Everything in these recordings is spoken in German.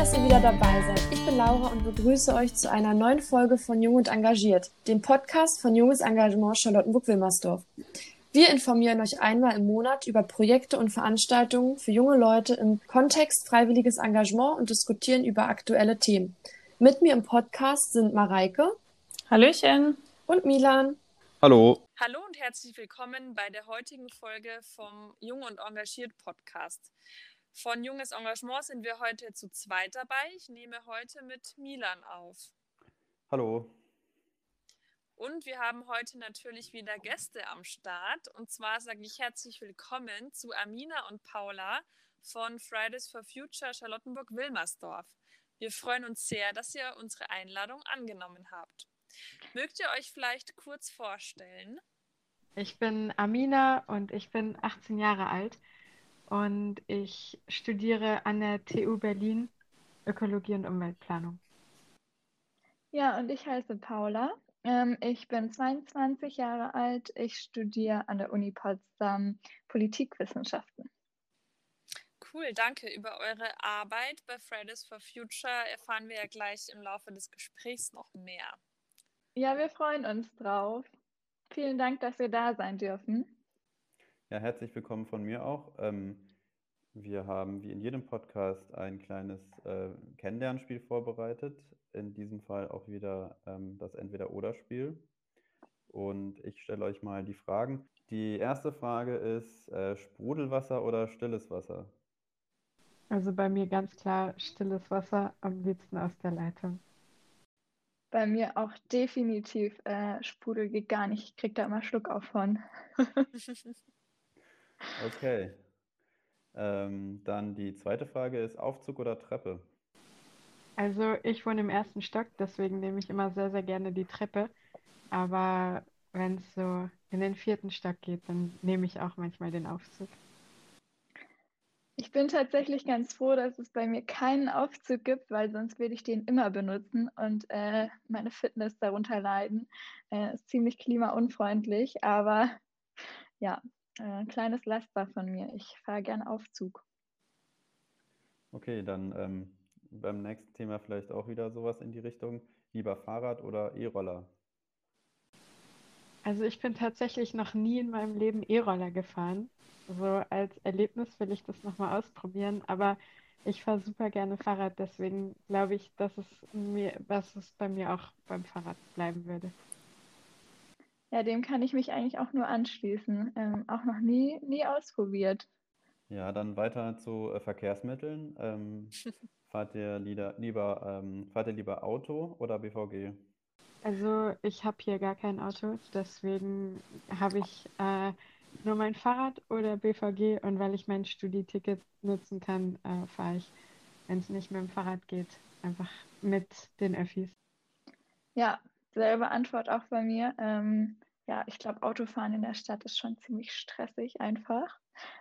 dass ihr wieder dabei seid. Ich bin Laura und begrüße euch zu einer neuen Folge von Jung und Engagiert, dem Podcast von Junges Engagement Charlottenburg-Wilmersdorf. Wir informieren euch einmal im Monat über Projekte und Veranstaltungen für junge Leute im Kontext freiwilliges Engagement und diskutieren über aktuelle Themen. Mit mir im Podcast sind Mareike. Hallöchen. Und Milan. Hallo. Hallo und herzlich willkommen bei der heutigen Folge vom Jung und Engagiert Podcast. Von Junges Engagement sind wir heute zu zweit dabei. Ich nehme heute mit Milan auf. Hallo. Und wir haben heute natürlich wieder Gäste am Start. Und zwar sage ich herzlich willkommen zu Amina und Paula von Fridays for Future Charlottenburg-Wilmersdorf. Wir freuen uns sehr, dass ihr unsere Einladung angenommen habt. Mögt ihr euch vielleicht kurz vorstellen? Ich bin Amina und ich bin 18 Jahre alt und ich studiere an der TU Berlin Ökologie und Umweltplanung. Ja, und ich heiße Paula. Ähm, ich bin 22 Jahre alt. Ich studiere an der Uni Potsdam Politikwissenschaften. Cool, danke. Über eure Arbeit bei Fridays for Future erfahren wir ja gleich im Laufe des Gesprächs noch mehr. Ja, wir freuen uns drauf. Vielen Dank, dass wir da sein dürfen. Ja, herzlich willkommen von mir auch. Ähm, wir haben wie in jedem Podcast ein kleines äh, Kennenlernspiel vorbereitet. In diesem Fall auch wieder ähm, das Entweder-Oder-Spiel. Und ich stelle euch mal die Fragen. Die erste Frage ist: äh, Sprudelwasser oder stilles Wasser? Also bei mir ganz klar stilles Wasser, am liebsten aus der Leitung. Bei mir auch definitiv äh, Sprudel geht gar nicht. Ich kriege da immer Schluck auf von. Okay. Ähm, dann die zweite Frage ist Aufzug oder Treppe? Also ich wohne im ersten Stock, deswegen nehme ich immer sehr, sehr gerne die Treppe. Aber wenn es so in den vierten Stock geht, dann nehme ich auch manchmal den Aufzug. Ich bin tatsächlich ganz froh, dass es bei mir keinen Aufzug gibt, weil sonst würde ich den immer benutzen und äh, meine Fitness darunter leiden. Äh, ist ziemlich klimaunfreundlich, aber ja, äh, kleines Laster von mir. Ich fahre gern Aufzug. Okay, dann ähm, beim nächsten Thema vielleicht auch wieder sowas in die Richtung. Lieber Fahrrad oder E-Roller? Also ich bin tatsächlich noch nie in meinem Leben E-Roller gefahren. So als Erlebnis will ich das nochmal ausprobieren, aber ich fahre super gerne Fahrrad, deswegen glaube ich, dass es mir, was es bei mir auch beim Fahrrad bleiben würde. Ja, dem kann ich mich eigentlich auch nur anschließen. Ähm, auch noch nie, nie ausprobiert. Ja, dann weiter zu äh, Verkehrsmitteln. Ähm, fahrt ihr lieber, lieber, ähm, fahrt ihr lieber Auto oder BVG? Also ich habe hier gar kein Auto, deswegen habe ich äh, nur mein Fahrrad oder BVG und weil ich mein Studieticket nutzen kann, äh, fahre ich, wenn es nicht mit dem Fahrrad geht, einfach mit den Öffis. Ja, selbe Antwort auch bei mir. Ähm, ja, ich glaube, Autofahren in der Stadt ist schon ziemlich stressig einfach.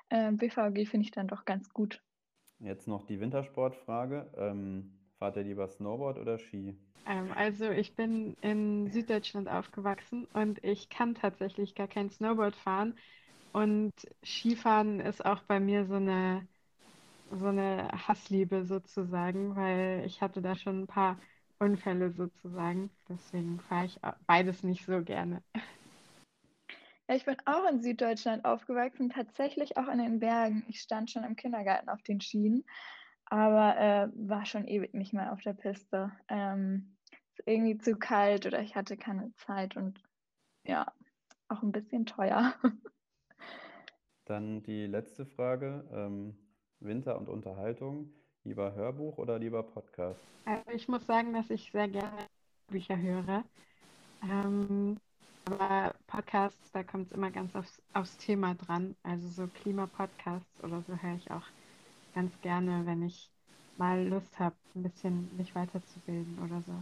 Ähm, BVG finde ich dann doch ganz gut. Jetzt noch die Wintersportfrage. Ähm, fahrt ihr lieber Snowboard oder Ski? Ähm, also ich bin in Süddeutschland aufgewachsen und ich kann tatsächlich gar kein Snowboard fahren. Und Skifahren ist auch bei mir so eine, so eine Hassliebe sozusagen, weil ich hatte da schon ein paar Unfälle sozusagen. Deswegen fahre ich beides nicht so gerne. Ja, ich bin auch in Süddeutschland aufgewachsen, tatsächlich auch in den Bergen. Ich stand schon im Kindergarten auf den Schienen, aber äh, war schon ewig nicht mehr auf der Piste. Ähm, irgendwie zu kalt oder ich hatte keine Zeit und ja, auch ein bisschen teuer. Dann die letzte Frage. Ähm, Winter und Unterhaltung. Lieber Hörbuch oder lieber Podcast? Also ich muss sagen, dass ich sehr gerne Bücher höre. Ähm, aber Podcasts, da kommt es immer ganz aufs, aufs Thema dran. Also so Klimapodcasts oder so höre ich auch ganz gerne, wenn ich mal Lust habe, ein bisschen mich weiterzubilden oder so.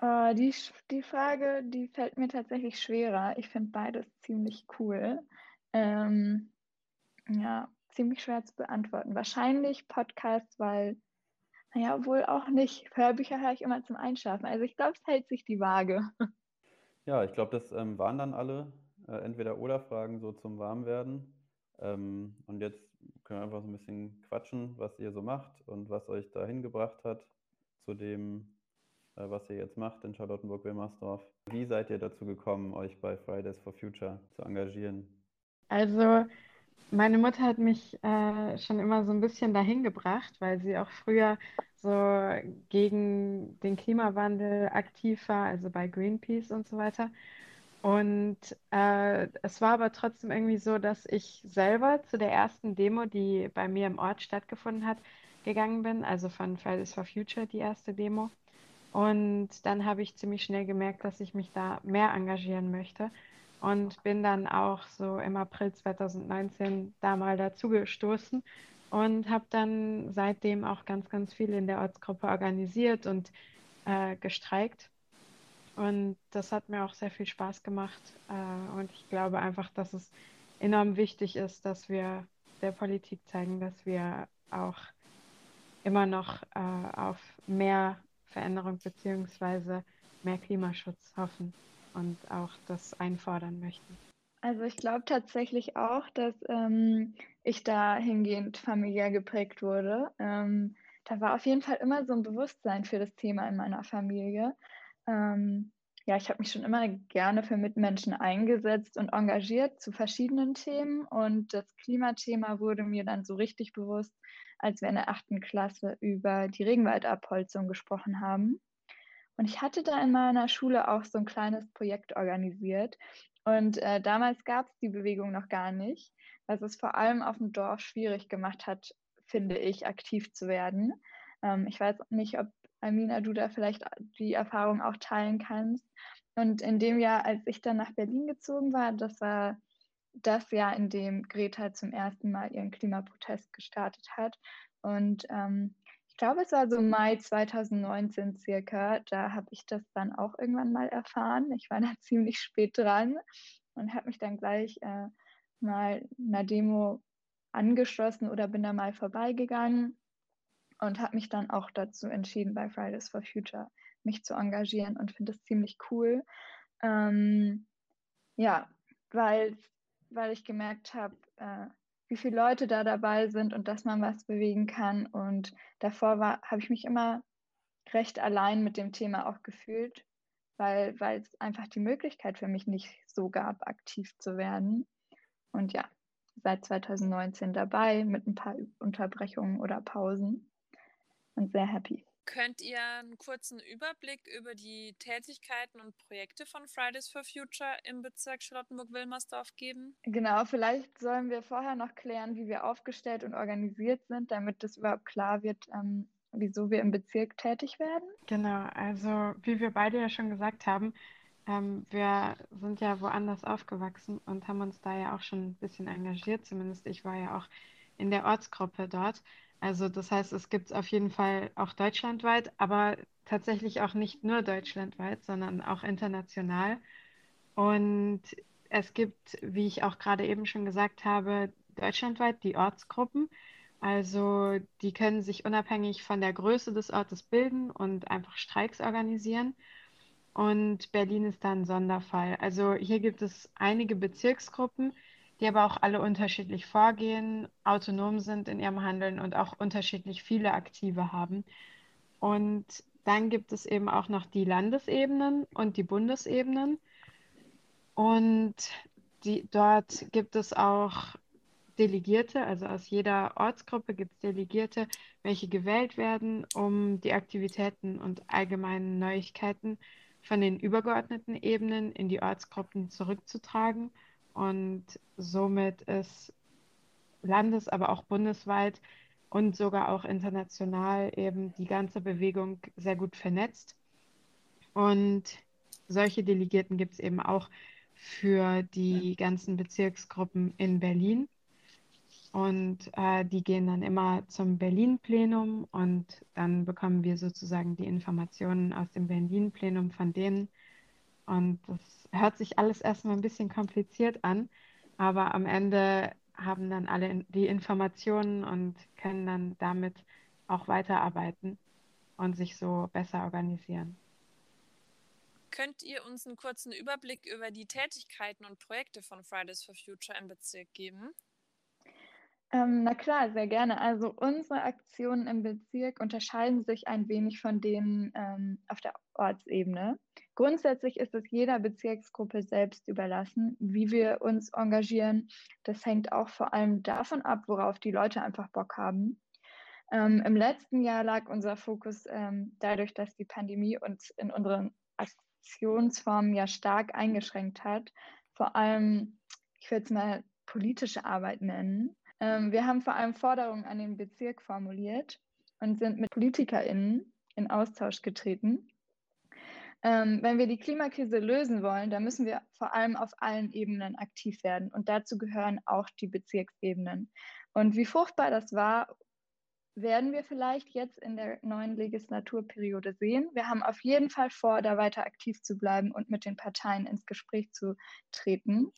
Uh, die, die Frage, die fällt mir tatsächlich schwerer. Ich finde beides ziemlich cool. Ähm, ja, ziemlich schwer zu beantworten. Wahrscheinlich Podcasts, weil, naja, wohl auch nicht. Hörbücher höre ich immer zum Einschlafen. Also ich glaube, es hält sich die Waage. Ja, ich glaube, das ähm, waren dann alle äh, entweder oder Fragen so zum Warmwerden. Ähm, und jetzt können wir einfach so ein bisschen quatschen, was ihr so macht und was euch dahin gebracht hat zu dem, äh, was ihr jetzt macht in Charlottenburg-Wilmersdorf. Wie seid ihr dazu gekommen, euch bei Fridays for Future zu engagieren? Also, meine Mutter hat mich äh, schon immer so ein bisschen dahin gebracht, weil sie auch früher so gegen den Klimawandel aktiv war, also bei Greenpeace und so weiter. Und äh, es war aber trotzdem irgendwie so, dass ich selber zu der ersten Demo, die bei mir im Ort stattgefunden hat, gegangen bin, also von Fridays for Future, die erste Demo. Und dann habe ich ziemlich schnell gemerkt, dass ich mich da mehr engagieren möchte und bin dann auch so im April 2019 da mal dazu gestoßen und habe dann seitdem auch ganz, ganz viel in der Ortsgruppe organisiert und äh, gestreikt. Und das hat mir auch sehr viel Spaß gemacht. Äh, und ich glaube einfach, dass es enorm wichtig ist, dass wir der Politik zeigen, dass wir auch immer noch äh, auf mehr Veränderung bzw. mehr Klimaschutz hoffen und auch das einfordern möchten. Also ich glaube tatsächlich auch, dass ähm, ich dahingehend familiär geprägt wurde. Ähm, da war auf jeden Fall immer so ein Bewusstsein für das Thema in meiner Familie. Ähm, ja, ich habe mich schon immer gerne für Mitmenschen eingesetzt und engagiert zu verschiedenen Themen. Und das Klimathema wurde mir dann so richtig bewusst, als wir in der achten Klasse über die Regenwaldabholzung gesprochen haben. Und ich hatte da in meiner Schule auch so ein kleines Projekt organisiert. Und äh, damals gab es die Bewegung noch gar nicht, was es vor allem auf dem Dorf schwierig gemacht hat, finde ich, aktiv zu werden. Ähm, ich weiß nicht, ob Amina, du da vielleicht die Erfahrung auch teilen kannst. Und in dem Jahr, als ich dann nach Berlin gezogen war, das war das Jahr, in dem Greta zum ersten Mal ihren Klimaprotest gestartet hat. Und ähm, glaube, es war so Mai 2019 circa. Da habe ich das dann auch irgendwann mal erfahren. Ich war da ziemlich spät dran und habe mich dann gleich äh, mal einer Demo angeschlossen oder bin da mal vorbeigegangen und habe mich dann auch dazu entschieden, bei Fridays for Future mich zu engagieren und finde es ziemlich cool. Ähm, ja, weil, weil ich gemerkt habe, äh, wie viele Leute da dabei sind und dass man was bewegen kann. Und davor habe ich mich immer recht allein mit dem Thema auch gefühlt, weil, weil es einfach die Möglichkeit für mich nicht so gab, aktiv zu werden. Und ja, seit 2019 dabei mit ein paar Unterbrechungen oder Pausen und sehr happy. Könnt ihr einen kurzen Überblick über die Tätigkeiten und Projekte von Fridays for Future im Bezirk Charlottenburg-Wilmersdorf geben? Genau, vielleicht sollen wir vorher noch klären, wie wir aufgestellt und organisiert sind, damit es überhaupt klar wird, ähm, wieso wir im Bezirk tätig werden. Genau, also wie wir beide ja schon gesagt haben, ähm, wir sind ja woanders aufgewachsen und haben uns da ja auch schon ein bisschen engagiert. Zumindest ich war ja auch in der Ortsgruppe dort. Also das heißt, es gibt es auf jeden Fall auch deutschlandweit, aber tatsächlich auch nicht nur deutschlandweit, sondern auch international. Und es gibt, wie ich auch gerade eben schon gesagt habe, deutschlandweit die Ortsgruppen. Also die können sich unabhängig von der Größe des Ortes bilden und einfach Streiks organisieren. Und Berlin ist da ein Sonderfall. Also hier gibt es einige Bezirksgruppen, die aber auch alle unterschiedlich vorgehen, autonom sind in ihrem Handeln und auch unterschiedlich viele Aktive haben. Und dann gibt es eben auch noch die Landesebenen und die Bundesebenen. Und die, dort gibt es auch Delegierte, also aus jeder Ortsgruppe gibt es Delegierte, welche gewählt werden, um die Aktivitäten und allgemeinen Neuigkeiten von den übergeordneten Ebenen in die Ortsgruppen zurückzutragen und somit ist landes-, aber auch bundesweit und sogar auch international eben die ganze Bewegung sehr gut vernetzt. Und solche Delegierten gibt es eben auch für die ganzen Bezirksgruppen in Berlin. Und äh, die gehen dann immer zum Berlin-Plenum und dann bekommen wir sozusagen die Informationen aus dem Berlin-Plenum von denen. Und das hört sich alles erstmal ein bisschen kompliziert an, aber am Ende haben dann alle die Informationen und können dann damit auch weiterarbeiten und sich so besser organisieren. Könnt ihr uns einen kurzen Überblick über die Tätigkeiten und Projekte von Fridays for Future im Bezirk geben? Ähm, na klar, sehr gerne. Also unsere Aktionen im Bezirk unterscheiden sich ein wenig von denen ähm, auf der Ortsebene. Grundsätzlich ist es jeder Bezirksgruppe selbst überlassen, wie wir uns engagieren. Das hängt auch vor allem davon ab, worauf die Leute einfach Bock haben. Ähm, Im letzten Jahr lag unser Fokus ähm, dadurch, dass die Pandemie uns in unseren Aktionsformen ja stark eingeschränkt hat, vor allem, ich würde es mal politische Arbeit nennen. Ähm, wir haben vor allem Forderungen an den Bezirk formuliert und sind mit PolitikerInnen in Austausch getreten. Ähm, wenn wir die Klimakrise lösen wollen, dann müssen wir vor allem auf allen Ebenen aktiv werden. Und dazu gehören auch die Bezirksebenen. Und wie fruchtbar das war, werden wir vielleicht jetzt in der neuen Legislaturperiode sehen. Wir haben auf jeden Fall vor, da weiter aktiv zu bleiben und mit den Parteien ins Gespräch zu treten.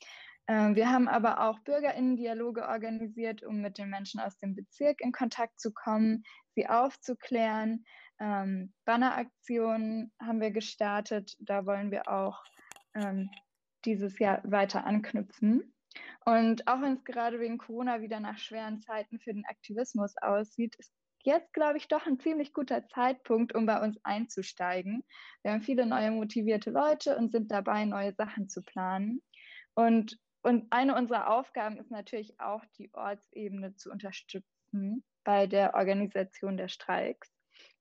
Ähm, wir haben aber auch Bürgerinnen-Dialoge organisiert, um mit den Menschen aus dem Bezirk in Kontakt zu kommen, sie aufzuklären. Ähm, Banneraktionen haben wir gestartet. Da wollen wir auch ähm, dieses Jahr weiter anknüpfen. Und auch wenn es gerade wegen Corona wieder nach schweren Zeiten für den Aktivismus aussieht, ist jetzt, glaube ich, doch ein ziemlich guter Zeitpunkt, um bei uns einzusteigen. Wir haben viele neue motivierte Leute und sind dabei, neue Sachen zu planen. Und und eine unserer Aufgaben ist natürlich auch, die Ortsebene zu unterstützen bei der Organisation der Streiks.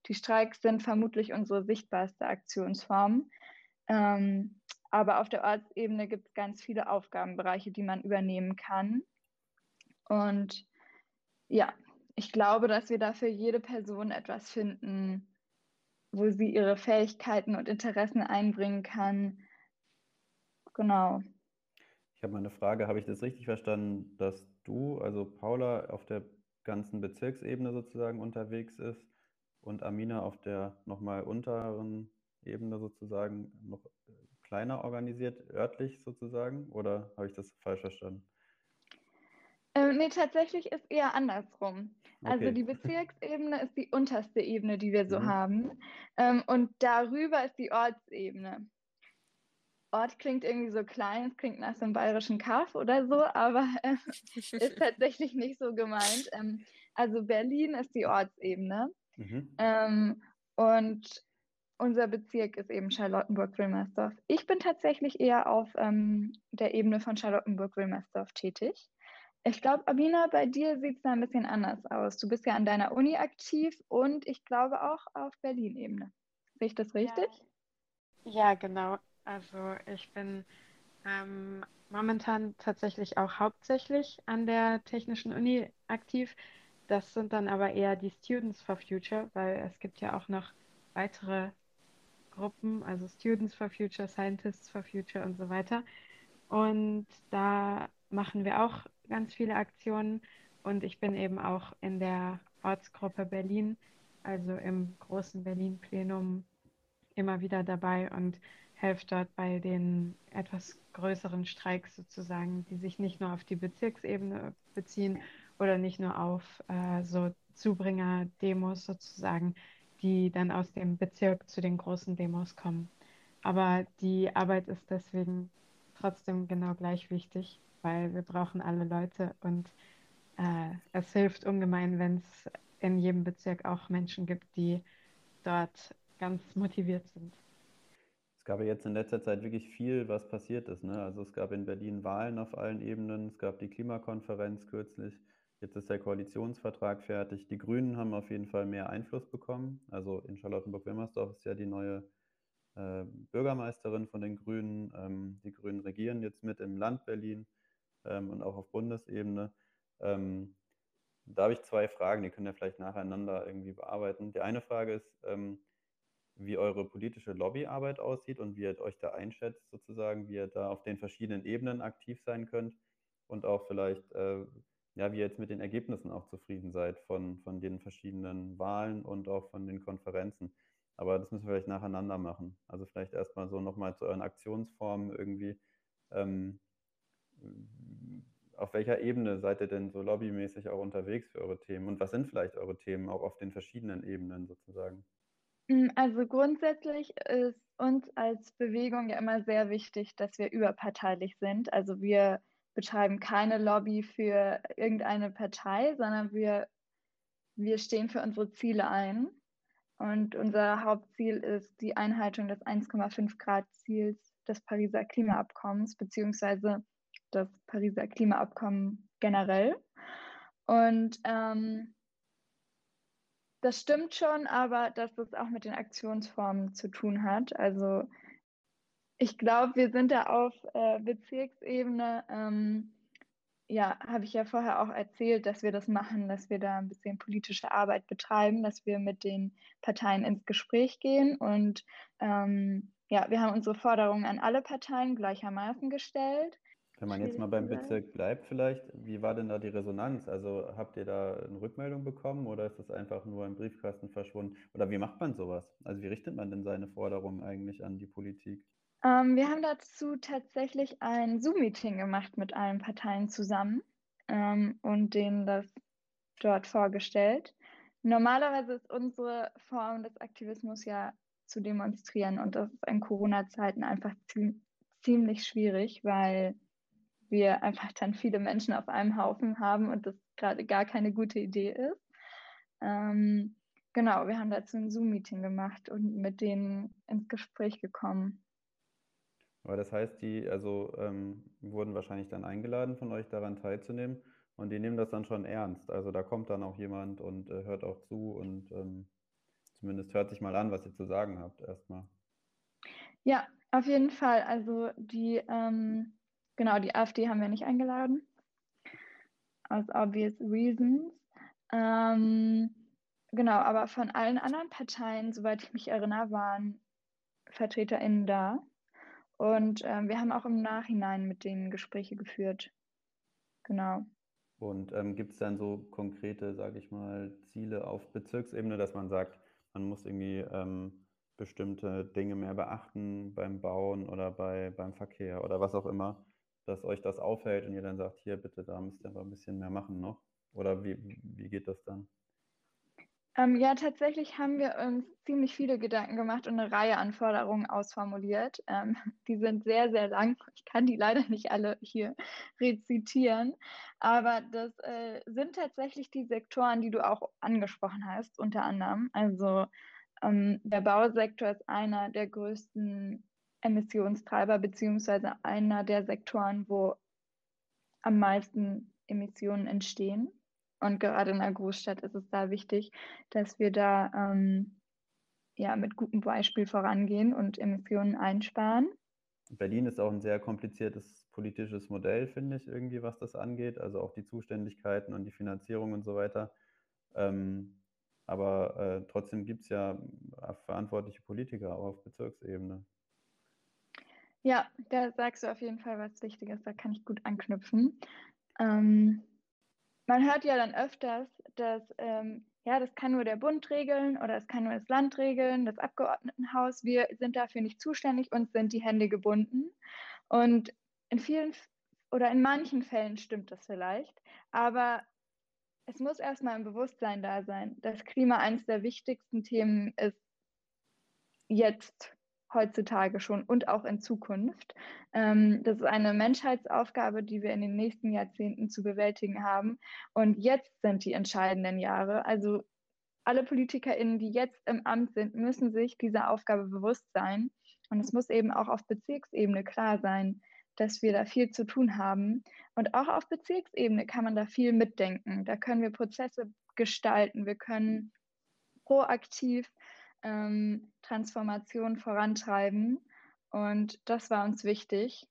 Die Streiks sind vermutlich unsere sichtbarste Aktionsform. Ähm, aber auf der Ortsebene gibt es ganz viele Aufgabenbereiche, die man übernehmen kann. Und ja, ich glaube, dass wir dafür jede Person etwas finden, wo sie ihre Fähigkeiten und Interessen einbringen kann. Genau. Ich habe mal eine Frage, habe ich das richtig verstanden, dass du, also Paula, auf der ganzen Bezirksebene sozusagen unterwegs ist und Amina auf der nochmal unteren Ebene sozusagen noch kleiner organisiert, örtlich sozusagen? Oder habe ich das falsch verstanden? Ähm, nee, tatsächlich ist eher andersrum. Also okay. die Bezirksebene ist die unterste Ebene, die wir so mhm. haben. Ähm, und darüber ist die Ortsebene. Ort klingt irgendwie so klein, es klingt nach so einem bayerischen Kaff oder so, aber äh, ist tatsächlich nicht so gemeint. Ähm, also Berlin ist die Ortsebene mhm. ähm, und unser Bezirk ist eben Charlottenburg-Wilmersdorf. Ich bin tatsächlich eher auf ähm, der Ebene von Charlottenburg-Wilmersdorf tätig. Ich glaube, Abina, bei dir sieht es da ein bisschen anders aus. Du bist ja an deiner Uni aktiv und ich glaube auch auf Berlin-Ebene. Sehe ich das richtig? Ja, ja genau. Also ich bin ähm, momentan tatsächlich auch hauptsächlich an der Technischen Uni aktiv. Das sind dann aber eher die Students for Future, weil es gibt ja auch noch weitere Gruppen, also Students for Future, Scientists for Future und so weiter. Und da machen wir auch ganz viele Aktionen und ich bin eben auch in der Ortsgruppe Berlin, also im großen Berlin-Plenum immer wieder dabei und helfe dort bei den etwas größeren Streiks sozusagen, die sich nicht nur auf die Bezirksebene beziehen oder nicht nur auf äh, so Zubringer-Demos sozusagen, die dann aus dem Bezirk zu den großen Demos kommen. Aber die Arbeit ist deswegen trotzdem genau gleich wichtig, weil wir brauchen alle Leute und äh, es hilft ungemein, wenn es in jedem Bezirk auch Menschen gibt, die dort ganz motiviert sind gab ja jetzt in letzter Zeit wirklich viel, was passiert ist. Ne? Also es gab in Berlin Wahlen auf allen Ebenen, es gab die Klimakonferenz kürzlich, jetzt ist der Koalitionsvertrag fertig. Die Grünen haben auf jeden Fall mehr Einfluss bekommen. Also in Charlottenburg-Wilmersdorf ist ja die neue äh, Bürgermeisterin von den Grünen. Ähm, die Grünen regieren jetzt mit im Land Berlin ähm, und auch auf Bundesebene. Ähm, da habe ich zwei Fragen, die können wir vielleicht nacheinander irgendwie bearbeiten. Die eine Frage ist, ähm, wie eure politische Lobbyarbeit aussieht und wie ihr euch da einschätzt, sozusagen, wie ihr da auf den verschiedenen Ebenen aktiv sein könnt und auch vielleicht, äh, ja, wie ihr jetzt mit den Ergebnissen auch zufrieden seid von, von den verschiedenen Wahlen und auch von den Konferenzen. Aber das müssen wir vielleicht nacheinander machen. Also vielleicht erstmal so nochmal zu euren Aktionsformen irgendwie. Ähm, auf welcher Ebene seid ihr denn so lobbymäßig auch unterwegs für eure Themen? Und was sind vielleicht eure Themen auch auf den verschiedenen Ebenen sozusagen? Hm, also grundsätzlich ist uns als Bewegung ja immer sehr wichtig, dass wir überparteilich sind. Also wir betreiben keine Lobby für irgendeine Partei, sondern wir, wir stehen für unsere Ziele ein. Und unser Hauptziel ist die Einhaltung des 1,5 Grad Ziels des Pariser Klimaabkommens, beziehungsweise das Pariser Klimaabkommen generell. Und ähm, das stimmt schon, aber dass es auch mit den Aktionsformen zu tun hat. Also ich glaube, wir sind da auf äh, Bezirksebene. Ähm, ja, habe ich ja vorher auch erzählt, dass wir das machen, dass wir da ein bisschen politische Arbeit betreiben, dass wir mit den Parteien ins Gespräch gehen. Und ähm, ja, wir haben unsere Forderungen an alle Parteien gleichermaßen gestellt. Wenn man jetzt mal beim Bezirk bleibt, vielleicht, wie war denn da die Resonanz? Also habt ihr da eine Rückmeldung bekommen oder ist das einfach nur im Briefkasten verschwunden? Oder wie macht man sowas? Also wie richtet man denn seine Forderungen eigentlich an die Politik? Ähm, wir haben dazu tatsächlich ein Zoom-Meeting gemacht mit allen Parteien zusammen ähm, und denen das dort vorgestellt. Normalerweise ist unsere Form des Aktivismus ja zu demonstrieren und das ist in Corona-Zeiten einfach ziemlich schwierig, weil wir einfach dann viele Menschen auf einem Haufen haben und das gerade gar keine gute Idee ist. Ähm, genau, wir haben dazu ein Zoom-Meeting gemacht und mit denen ins Gespräch gekommen. Aber das heißt, die also ähm, wurden wahrscheinlich dann eingeladen von euch daran teilzunehmen und die nehmen das dann schon ernst. Also da kommt dann auch jemand und äh, hört auch zu und ähm, zumindest hört sich mal an, was ihr zu sagen habt erstmal. Ja, auf jeden Fall. Also die ähm, Genau, die AfD haben wir nicht eingeladen. Aus obvious reasons. Ähm, genau, aber von allen anderen Parteien, soweit ich mich erinnere, waren VertreterInnen da. Und ähm, wir haben auch im Nachhinein mit denen Gespräche geführt. Genau. Und ähm, gibt es dann so konkrete, sage ich mal, Ziele auf Bezirksebene, dass man sagt, man muss irgendwie ähm, bestimmte Dinge mehr beachten beim Bauen oder bei, beim Verkehr oder was auch immer? dass euch das auffällt und ihr dann sagt, hier bitte, da müsst ihr aber ein bisschen mehr machen noch? Oder wie, wie geht das dann? Ähm, ja, tatsächlich haben wir uns ziemlich viele Gedanken gemacht und eine Reihe an Forderungen ausformuliert. Ähm, die sind sehr, sehr lang. Ich kann die leider nicht alle hier rezitieren. Aber das äh, sind tatsächlich die Sektoren, die du auch angesprochen hast, unter anderem. Also ähm, der Bausektor ist einer der größten Emissionstreiber beziehungsweise einer der Sektoren, wo am meisten Emissionen entstehen. Und gerade in einer Großstadt ist es da wichtig, dass wir da ähm, ja, mit gutem Beispiel vorangehen und Emissionen einsparen. Berlin ist auch ein sehr kompliziertes politisches Modell, finde ich, irgendwie, was das angeht. Also auch die Zuständigkeiten und die Finanzierung und so weiter. Ähm, aber äh, trotzdem gibt es ja verantwortliche Politiker auch auf Bezirksebene. Ja, da sagst du auf jeden Fall was Wichtiges, da kann ich gut anknüpfen. Ähm, man hört ja dann öfters, dass ähm, ja, das kann nur der Bund regeln oder es kann nur das Land regeln, das Abgeordnetenhaus. Wir sind dafür nicht zuständig und sind die Hände gebunden. Und in vielen oder in manchen Fällen stimmt das vielleicht, aber es muss erstmal ein Bewusstsein da sein, dass Klima eines der wichtigsten Themen ist jetzt heutzutage schon und auch in Zukunft. Ähm, das ist eine Menschheitsaufgabe, die wir in den nächsten Jahrzehnten zu bewältigen haben. Und jetzt sind die entscheidenden Jahre. Also alle PolitikerInnen, die jetzt im Amt sind, müssen sich dieser Aufgabe bewusst sein. Und es muss eben auch auf Bezirksebene klar sein, dass wir da viel zu tun haben. Und auch auf Bezirksebene kann man da viel mitdenken. Da können wir Prozesse gestalten. Wir können proaktiv ähm, Transformation vorantreiben. Und das war uns wichtig.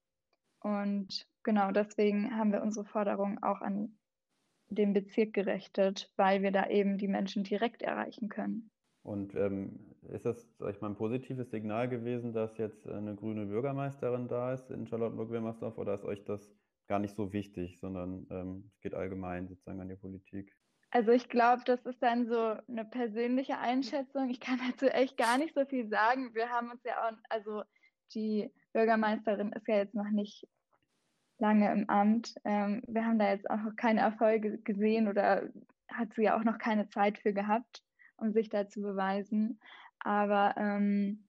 Und genau deswegen haben wir unsere Forderung auch an den Bezirk gerichtet, weil wir da eben die Menschen direkt erreichen können. Und ähm, ist das, sag ich mal, ein positives Signal gewesen, dass jetzt eine grüne Bürgermeisterin da ist in Charlottenburg-Wilmersdorf oder ist euch das gar nicht so wichtig, sondern ähm, es geht allgemein sozusagen an die Politik? Also ich glaube, das ist dann so eine persönliche Einschätzung. Ich kann dazu echt gar nicht so viel sagen. Wir haben uns ja auch, also die Bürgermeisterin ist ja jetzt noch nicht lange im Amt. Ähm, wir haben da jetzt auch noch keine Erfolge gesehen oder hat sie ja auch noch keine Zeit für gehabt, um sich da zu beweisen. Aber ähm,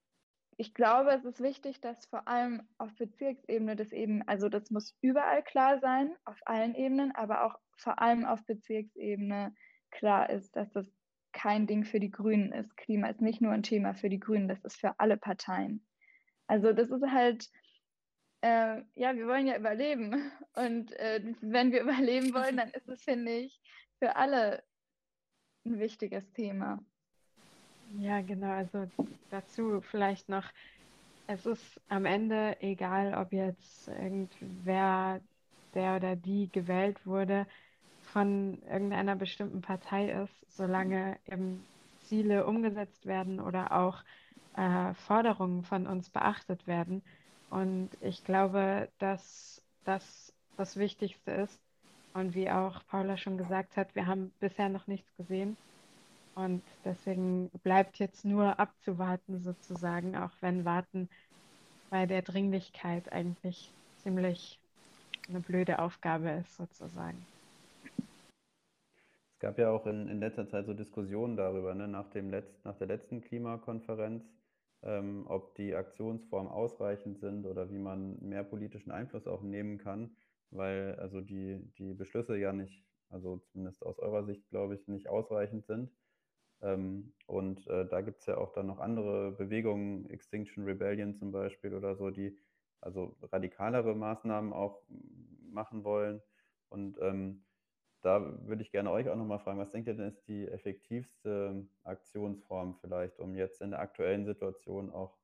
ich glaube, es ist wichtig, dass vor allem auf Bezirksebene das eben, also das muss überall klar sein, auf allen Ebenen, aber auch vor allem auf Bezirksebene klar ist, dass das kein Ding für die Grünen ist. Klima ist nicht nur ein Thema für die Grünen, das ist für alle Parteien. Also das ist halt, äh, ja, wir wollen ja überleben. Und äh, wenn wir überleben wollen, dann ist es, finde ich, für alle ein wichtiges Thema. Ja, genau. Also dazu vielleicht noch, es ist am Ende egal, ob jetzt irgendwer, der oder die gewählt wurde, von irgendeiner bestimmten Partei ist, solange eben Ziele umgesetzt werden oder auch äh, Forderungen von uns beachtet werden. Und ich glaube, dass das das Wichtigste ist. Und wie auch Paula schon gesagt hat, wir haben bisher noch nichts gesehen. Und deswegen bleibt jetzt nur abzuwarten sozusagen, auch wenn Warten bei der Dringlichkeit eigentlich ziemlich eine blöde Aufgabe ist sozusagen. Es gab ja auch in, in letzter Zeit so Diskussionen darüber, ne, nach, dem Letz-, nach der letzten Klimakonferenz, ähm, ob die Aktionsformen ausreichend sind oder wie man mehr politischen Einfluss auch nehmen kann, weil also die, die Beschlüsse ja nicht, also zumindest aus eurer Sicht, glaube ich, nicht ausreichend sind. Ähm, und äh, da gibt es ja auch dann noch andere Bewegungen, Extinction Rebellion zum Beispiel oder so, die also radikalere Maßnahmen auch machen wollen. Und ähm, da würde ich gerne euch auch nochmal fragen, was denkt ihr denn ist die effektivste Aktionsform vielleicht, um jetzt in der aktuellen Situation auch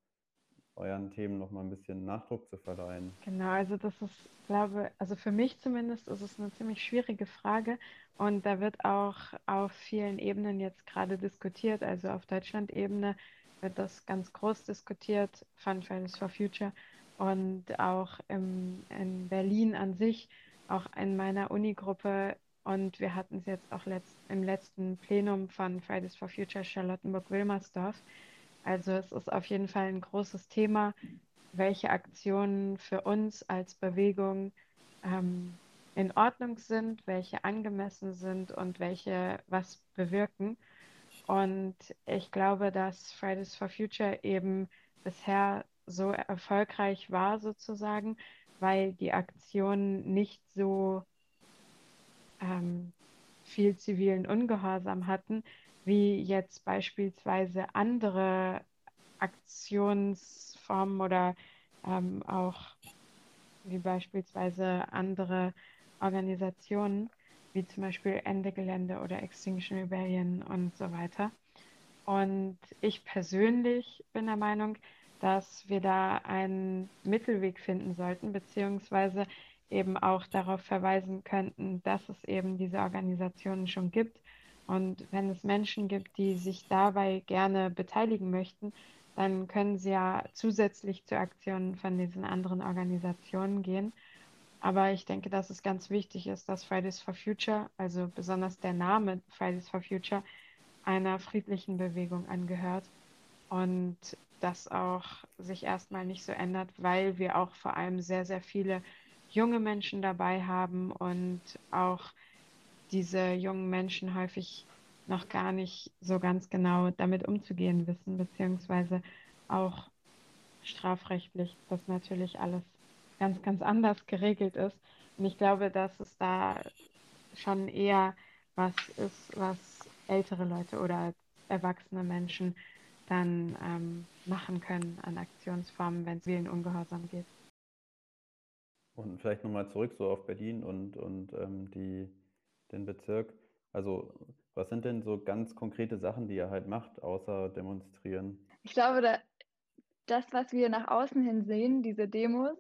euren Themen nochmal ein bisschen Nachdruck zu verleihen? Genau, also das ist, glaube also für mich zumindest ist es eine ziemlich schwierige Frage und da wird auch auf vielen Ebenen jetzt gerade diskutiert, also auf Deutschland-Ebene wird das ganz groß diskutiert, von Fridays for Future und auch im, in Berlin an sich, auch in meiner Unigruppe und wir hatten es jetzt auch letzt, im letzten Plenum von Fridays for Future Charlottenburg-Wilmersdorf. Also es ist auf jeden Fall ein großes Thema, welche Aktionen für uns als Bewegung ähm, in Ordnung sind, welche angemessen sind und welche was bewirken. Und ich glaube, dass Fridays for Future eben bisher so erfolgreich war sozusagen, weil die Aktionen nicht so ähm, viel zivilen Ungehorsam hatten, wie jetzt beispielsweise andere Aktionsformen oder ähm, auch wie beispielsweise andere Organisationen, wie zum Beispiel Ende Gelände oder Extinction Rebellion und so weiter. Und ich persönlich bin der Meinung, dass wir da einen Mittelweg finden sollten, beziehungsweise eben auch darauf verweisen könnten, dass es eben diese Organisationen schon gibt. Und wenn es Menschen gibt, die sich dabei gerne beteiligen möchten, dann können sie ja zusätzlich zu Aktionen von diesen anderen Organisationen gehen. Aber ich denke, dass es ganz wichtig ist, dass Fridays for Future, also besonders der Name Fridays for Future, einer friedlichen Bewegung angehört und das auch sich erstmal nicht so ändert, weil wir auch vor allem sehr, sehr viele junge Menschen dabei haben und auch diese jungen Menschen häufig noch gar nicht so ganz genau damit umzugehen wissen, beziehungsweise auch strafrechtlich das natürlich alles ganz, ganz anders geregelt ist. Und ich glaube, dass es da schon eher was ist, was ältere Leute oder erwachsene Menschen dann ähm, machen können an Aktionsformen, wenn es wie Ungehorsam geht. Und vielleicht nochmal zurück so auf Berlin und, und ähm, die, den Bezirk. Also was sind denn so ganz konkrete Sachen, die ihr halt macht, außer demonstrieren? Ich glaube, da, das, was wir nach außen hin sehen, diese Demos,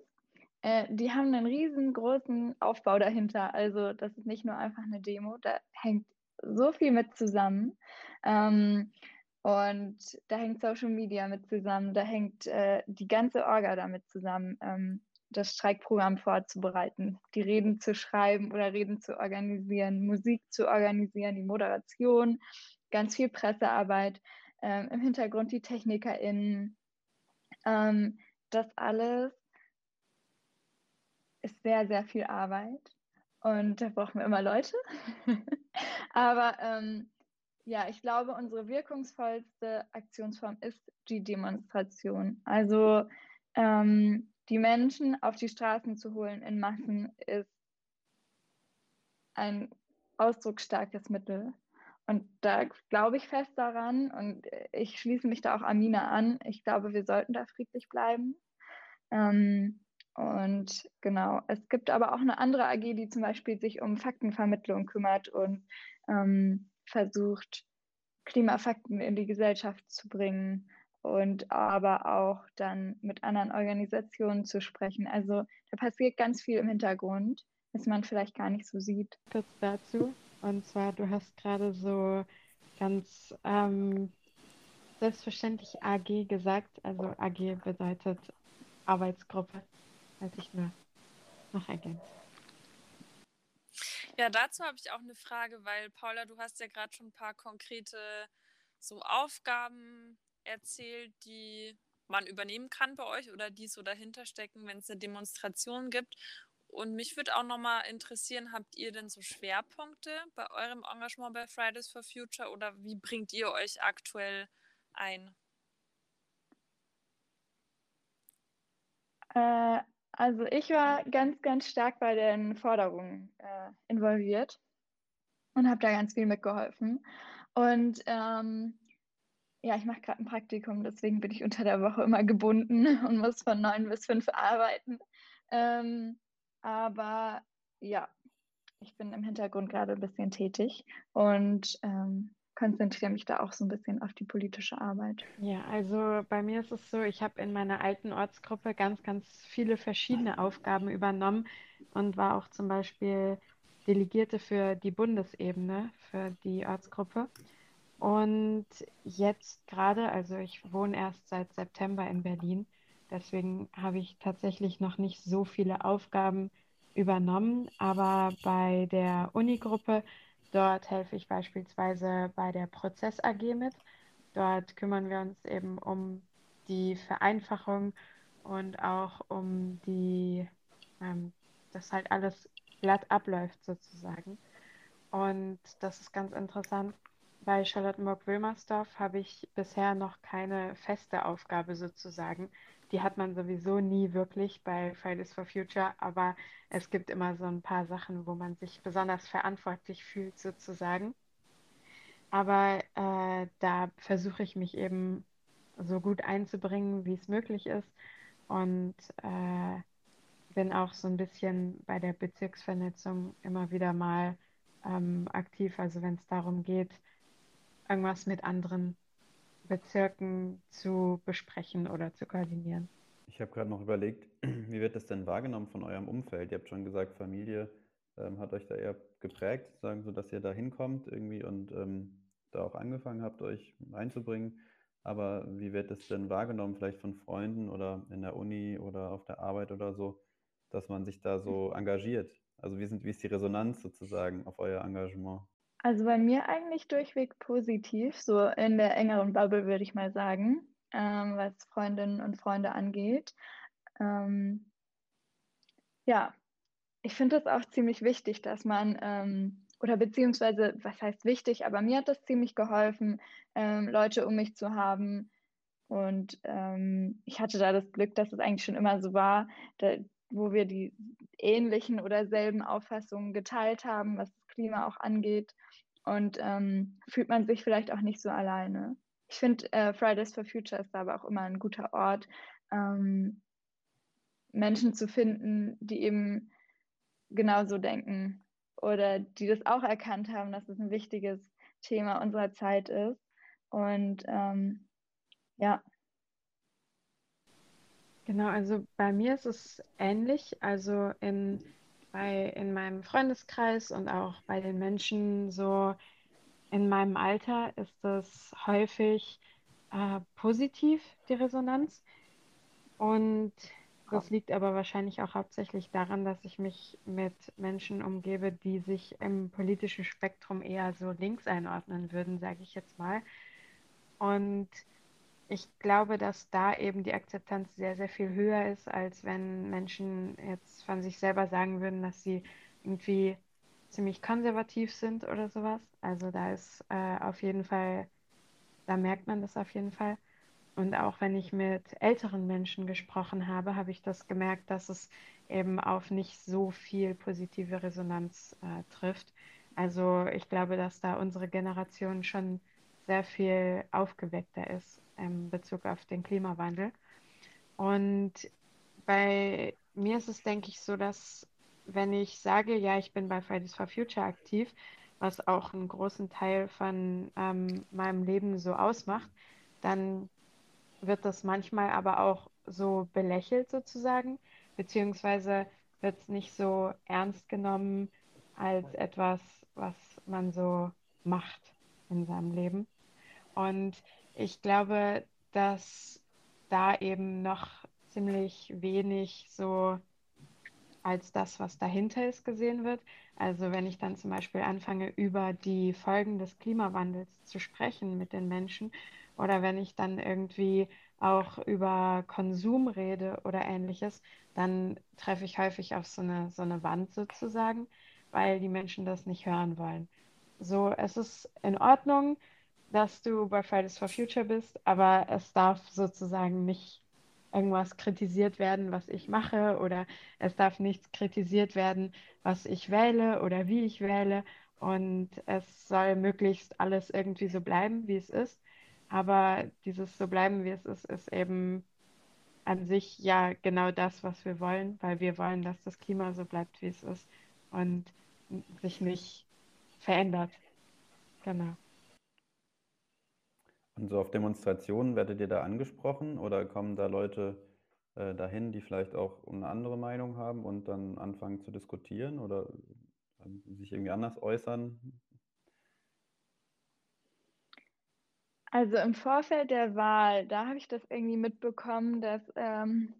äh, die haben einen riesengroßen Aufbau dahinter. Also das ist nicht nur einfach eine Demo, da hängt so viel mit zusammen. Ähm, und da hängt Social Media mit zusammen, da hängt äh, die ganze Orga damit zusammen. Ähm, das Streikprogramm vorzubereiten, die Reden zu schreiben oder Reden zu organisieren, Musik zu organisieren, die Moderation, ganz viel Pressearbeit, ähm, im Hintergrund die TechnikerInnen. Ähm, das alles ist sehr, sehr viel Arbeit und da brauchen wir immer Leute. Aber ähm, ja, ich glaube, unsere wirkungsvollste Aktionsform ist die Demonstration. Also ähm, die Menschen auf die Straßen zu holen in Massen ist ein ausdrucksstarkes Mittel. Und da glaube ich fest daran und ich schließe mich da auch Amina an. Ich glaube, wir sollten da friedlich bleiben. Ähm, und genau, es gibt aber auch eine andere AG, die zum Beispiel sich um Faktenvermittlung kümmert und ähm, versucht, Klimafakten in die Gesellschaft zu bringen und aber auch dann mit anderen Organisationen zu sprechen. Also da passiert ganz viel im Hintergrund, was man vielleicht gar nicht so sieht. Kurz dazu, und zwar, du hast gerade so ganz ähm, selbstverständlich AG gesagt. Also AG bedeutet Arbeitsgruppe. Weiß ich nur noch ergänzt. Ja, dazu habe ich auch eine Frage, weil Paula, du hast ja gerade schon ein paar konkrete so Aufgaben erzählt, die man übernehmen kann bei euch oder die so dahinter stecken, wenn es eine Demonstration gibt. Und mich würde auch nochmal interessieren, habt ihr denn so Schwerpunkte bei eurem Engagement bei Fridays for Future oder wie bringt ihr euch aktuell ein? Äh, also ich war ganz, ganz stark bei den Forderungen äh, involviert und habe da ganz viel mitgeholfen. Und ähm, ja, ich mache gerade ein Praktikum, deswegen bin ich unter der Woche immer gebunden und muss von neun bis fünf arbeiten. Ähm, aber ja, ich bin im Hintergrund gerade ein bisschen tätig und ähm, konzentriere mich da auch so ein bisschen auf die politische Arbeit. Ja, also bei mir ist es so, ich habe in meiner alten Ortsgruppe ganz, ganz viele verschiedene Aufgaben übernommen und war auch zum Beispiel Delegierte für die Bundesebene, für die Ortsgruppe. Und jetzt gerade, also ich wohne erst seit September in Berlin, deswegen habe ich tatsächlich noch nicht so viele Aufgaben übernommen, aber bei der Unigruppe Dort helfe ich beispielsweise bei der Prozess AG mit. Dort kümmern wir uns eben um die Vereinfachung und auch um die, ähm, dass halt alles glatt abläuft sozusagen. Und das ist ganz interessant. Bei Charlottenburg-Wilmersdorf habe ich bisher noch keine feste Aufgabe sozusagen. Die hat man sowieso nie wirklich bei Fridays for Future, aber es gibt immer so ein paar Sachen, wo man sich besonders verantwortlich fühlt, sozusagen. Aber äh, da versuche ich mich eben so gut einzubringen, wie es möglich ist. Und äh, bin auch so ein bisschen bei der Bezirksvernetzung immer wieder mal ähm, aktiv, also wenn es darum geht, irgendwas mit anderen Bezirken zu besprechen oder zu koordinieren. Ich habe gerade noch überlegt, wie wird das denn wahrgenommen von eurem Umfeld? Ihr habt schon gesagt, Familie ähm, hat euch da eher geprägt, sagen so, dass ihr da hinkommt irgendwie und ähm, da auch angefangen habt, euch einzubringen. Aber wie wird das denn wahrgenommen, vielleicht von Freunden oder in der Uni oder auf der Arbeit oder so, dass man sich da so engagiert? Also wie, sind, wie ist die Resonanz sozusagen auf euer Engagement? Also bei mir eigentlich durchweg positiv, so in der engeren Bubble würde ich mal sagen, ähm, was Freundinnen und Freunde angeht. Ähm, ja, ich finde das auch ziemlich wichtig, dass man, ähm, oder beziehungsweise, was heißt wichtig, aber mir hat das ziemlich geholfen, ähm, Leute um mich zu haben. Und ähm, ich hatte da das Glück, dass es eigentlich schon immer so war, da, wo wir die ähnlichen oder selben Auffassungen geteilt haben, was das Klima auch angeht und ähm, fühlt man sich vielleicht auch nicht so alleine. Ich finde, äh, Fridays for Future ist aber auch immer ein guter Ort, ähm, Menschen zu finden, die eben genauso denken oder die das auch erkannt haben, dass es ein wichtiges Thema unserer Zeit ist. Und ähm, ja. Genau, also bei mir ist es ähnlich. Also in bei, in meinem Freundeskreis und auch bei den Menschen so in meinem Alter ist es häufig äh, positiv, die Resonanz. Und das liegt aber wahrscheinlich auch hauptsächlich daran, dass ich mich mit Menschen umgebe, die sich im politischen Spektrum eher so links einordnen würden, sage ich jetzt mal. Und ich glaube, dass da eben die Akzeptanz sehr, sehr viel höher ist, als wenn Menschen jetzt von sich selber sagen würden, dass sie irgendwie ziemlich konservativ sind oder sowas. Also da ist äh, auf jeden Fall, da merkt man das auf jeden Fall. Und auch wenn ich mit älteren Menschen gesprochen habe, habe ich das gemerkt, dass es eben auf nicht so viel positive Resonanz äh, trifft. Also ich glaube, dass da unsere Generation schon sehr viel aufgeweckter ist in Bezug auf den Klimawandel. Und bei mir ist es, denke ich, so, dass wenn ich sage, ja, ich bin bei Fridays for Future aktiv, was auch einen großen Teil von ähm, meinem Leben so ausmacht, dann wird das manchmal aber auch so belächelt sozusagen, beziehungsweise wird es nicht so ernst genommen als etwas, was man so macht in seinem Leben. Und ich glaube, dass da eben noch ziemlich wenig so als das, was dahinter ist, gesehen wird. Also wenn ich dann zum Beispiel anfange, über die Folgen des Klimawandels zu sprechen mit den Menschen oder wenn ich dann irgendwie auch über Konsum rede oder ähnliches, dann treffe ich häufig auf so eine, so eine Wand sozusagen, weil die Menschen das nicht hören wollen. So, es ist in Ordnung, dass du bei Fridays for Future bist, aber es darf sozusagen nicht irgendwas kritisiert werden, was ich mache, oder es darf nichts kritisiert werden, was ich wähle oder wie ich wähle. Und es soll möglichst alles irgendwie so bleiben, wie es ist. Aber dieses so bleiben, wie es ist, ist eben an sich ja genau das, was wir wollen, weil wir wollen, dass das Klima so bleibt, wie es ist und sich nicht verändert. Genau. Und so auf Demonstrationen werdet ihr da angesprochen oder kommen da Leute äh, dahin, die vielleicht auch eine andere Meinung haben und dann anfangen zu diskutieren oder äh, sich irgendwie anders äußern? Also im Vorfeld der Wahl, da habe ich das irgendwie mitbekommen, dass ähm,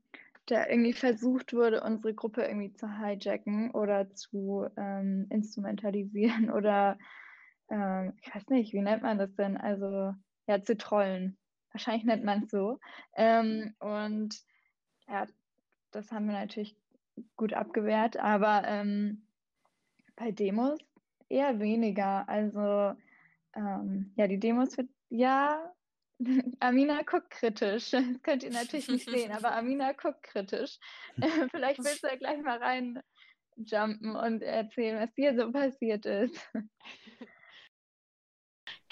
da irgendwie versucht wurde, unsere Gruppe irgendwie zu hijacken oder zu ähm, instrumentalisieren oder ähm, ich weiß nicht, wie nennt man das denn? Also ja, zu trollen. Wahrscheinlich nennt man es so. Ähm, und ja, das haben wir natürlich gut abgewehrt, aber ähm, bei Demos eher weniger. Also ähm, ja, die Demos wird, ja, Amina guckt kritisch. Das könnt ihr natürlich nicht sehen, aber Amina guckt kritisch. Vielleicht willst du ja gleich mal reinjumpen und erzählen, was dir so passiert ist.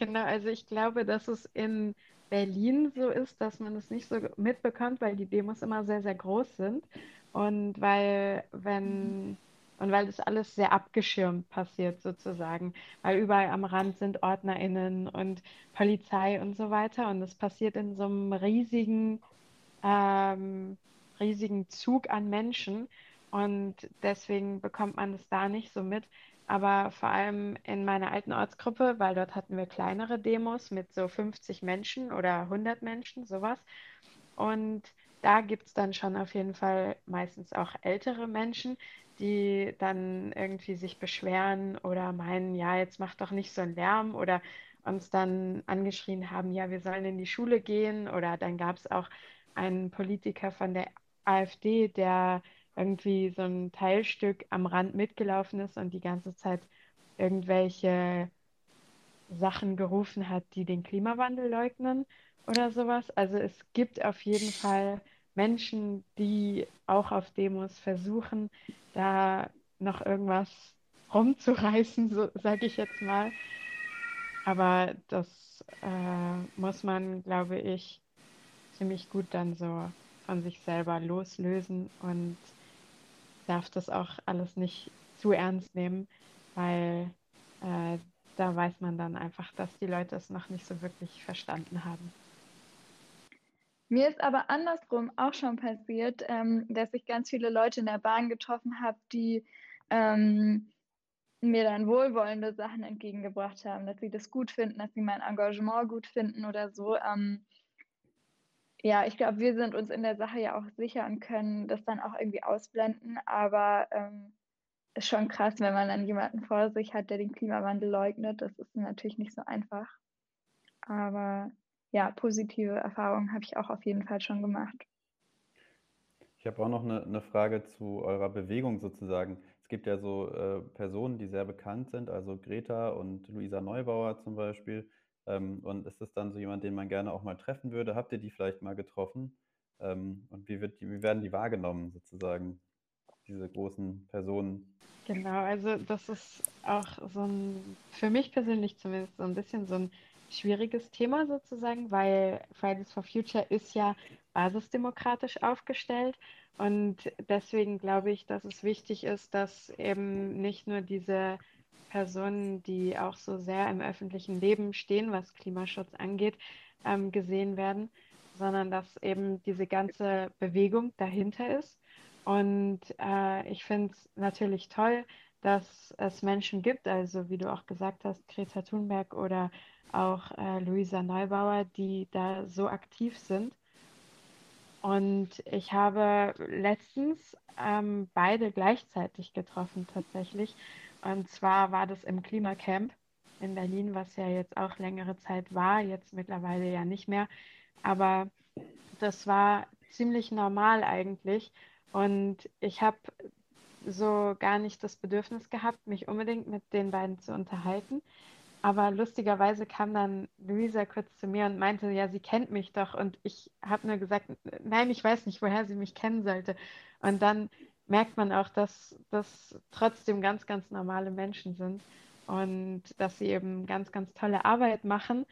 Genau, also ich glaube, dass es in Berlin so ist, dass man es nicht so mitbekommt, weil die Demos immer sehr, sehr groß sind. Und weil, wenn, und weil das alles sehr abgeschirmt passiert sozusagen, weil überall am Rand sind OrdnerInnen und Polizei und so weiter. Und es passiert in so einem riesigen, ähm, riesigen Zug an Menschen. Und deswegen bekommt man es da nicht so mit aber vor allem in meiner alten Ortsgruppe, weil dort hatten wir kleinere Demos mit so 50 Menschen oder 100 Menschen, sowas. Und da gibt es dann schon auf jeden Fall meistens auch ältere Menschen, die dann irgendwie sich beschweren oder meinen, ja, jetzt macht doch nicht so einen Lärm oder uns dann angeschrien haben, ja, wir sollen in die Schule gehen. Oder dann gab es auch einen Politiker von der AfD, der irgendwie so ein Teilstück am Rand mitgelaufen ist und die ganze Zeit irgendwelche Sachen gerufen hat, die den Klimawandel leugnen oder sowas. Also es gibt auf jeden Fall Menschen, die auch auf Demos versuchen, da noch irgendwas rumzureißen, so sage ich jetzt mal. Aber das äh, muss man, glaube ich, ziemlich gut dann so von sich selber loslösen und darf das auch alles nicht zu ernst nehmen, weil äh, da weiß man dann einfach, dass die Leute es noch nicht so wirklich verstanden haben. Mir ist aber andersrum auch schon passiert, ähm, dass ich ganz viele Leute in der Bahn getroffen habe, die ähm, mir dann wohlwollende Sachen entgegengebracht haben, dass sie das gut finden, dass sie mein Engagement gut finden oder so. Ähm, ja, ich glaube, wir sind uns in der Sache ja auch sicher und können das dann auch irgendwie ausblenden. Aber ähm, ist schon krass, wenn man dann jemanden vor sich hat, der den Klimawandel leugnet. Das ist natürlich nicht so einfach. Aber ja, positive Erfahrungen habe ich auch auf jeden Fall schon gemacht. Ich habe auch noch eine, eine Frage zu eurer Bewegung sozusagen. Es gibt ja so äh, Personen, die sehr bekannt sind, also Greta und Luisa Neubauer zum Beispiel. Ähm, und ist das dann so jemand, den man gerne auch mal treffen würde? Habt ihr die vielleicht mal getroffen? Ähm, und wie, wird die, wie werden die wahrgenommen sozusagen, diese großen Personen? Genau, also das ist auch so ein, für mich persönlich zumindest so ein bisschen so ein schwieriges Thema sozusagen, weil Fridays for Future ist ja basisdemokratisch aufgestellt und deswegen glaube ich, dass es wichtig ist, dass eben nicht nur diese Personen, die auch so sehr im öffentlichen Leben stehen, was Klimaschutz angeht, ähm, gesehen werden, sondern dass eben diese ganze Bewegung dahinter ist. Und äh, ich finde es natürlich toll, dass es Menschen gibt, also wie du auch gesagt hast, Greta Thunberg oder auch äh, Luisa Neubauer, die da so aktiv sind. Und ich habe letztens ähm, beide gleichzeitig getroffen tatsächlich. Und zwar war das im Klimacamp in Berlin, was ja jetzt auch längere Zeit war, jetzt mittlerweile ja nicht mehr. Aber das war ziemlich normal eigentlich. Und ich habe so gar nicht das Bedürfnis gehabt, mich unbedingt mit den beiden zu unterhalten. Aber lustigerweise kam dann Luisa kurz zu mir und meinte, ja, sie kennt mich doch. Und ich habe nur gesagt, nein, ich weiß nicht, woher sie mich kennen sollte. Und dann merkt man auch, dass das trotzdem ganz, ganz normale Menschen sind und dass sie eben ganz, ganz tolle Arbeit machen